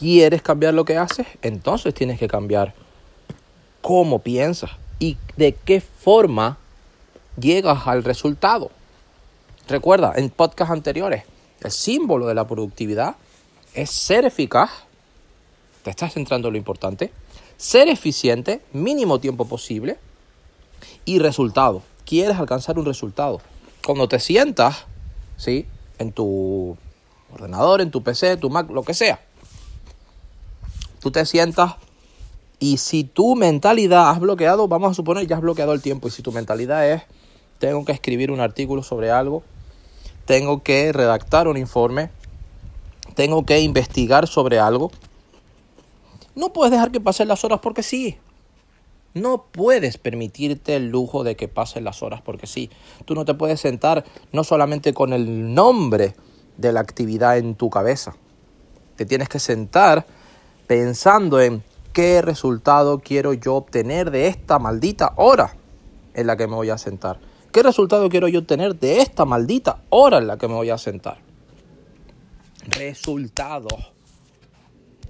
¿Quieres cambiar lo que haces? Entonces tienes que cambiar cómo piensas y de qué forma llegas al resultado. Recuerda, en podcasts anteriores, el símbolo de la productividad es ser eficaz. Te estás centrando en lo importante. Ser eficiente, mínimo tiempo posible. Y resultado. Quieres alcanzar un resultado. Cuando te sientas, ¿sí? En tu ordenador, en tu PC, tu Mac, lo que sea. Tú te sientas y si tu mentalidad has bloqueado, vamos a suponer ya has bloqueado el tiempo. Y si tu mentalidad es, tengo que escribir un artículo sobre algo, tengo que redactar un informe, tengo que investigar sobre algo, no puedes dejar que pasen las horas porque sí. No puedes permitirte el lujo de que pasen las horas porque sí. Tú no te puedes sentar no solamente con el nombre de la actividad en tu cabeza. Te tienes que sentar pensando en qué resultado quiero yo obtener de esta maldita hora en la que me voy a sentar. ¿Qué resultado quiero yo obtener de esta maldita hora en la que me voy a sentar? Resultados.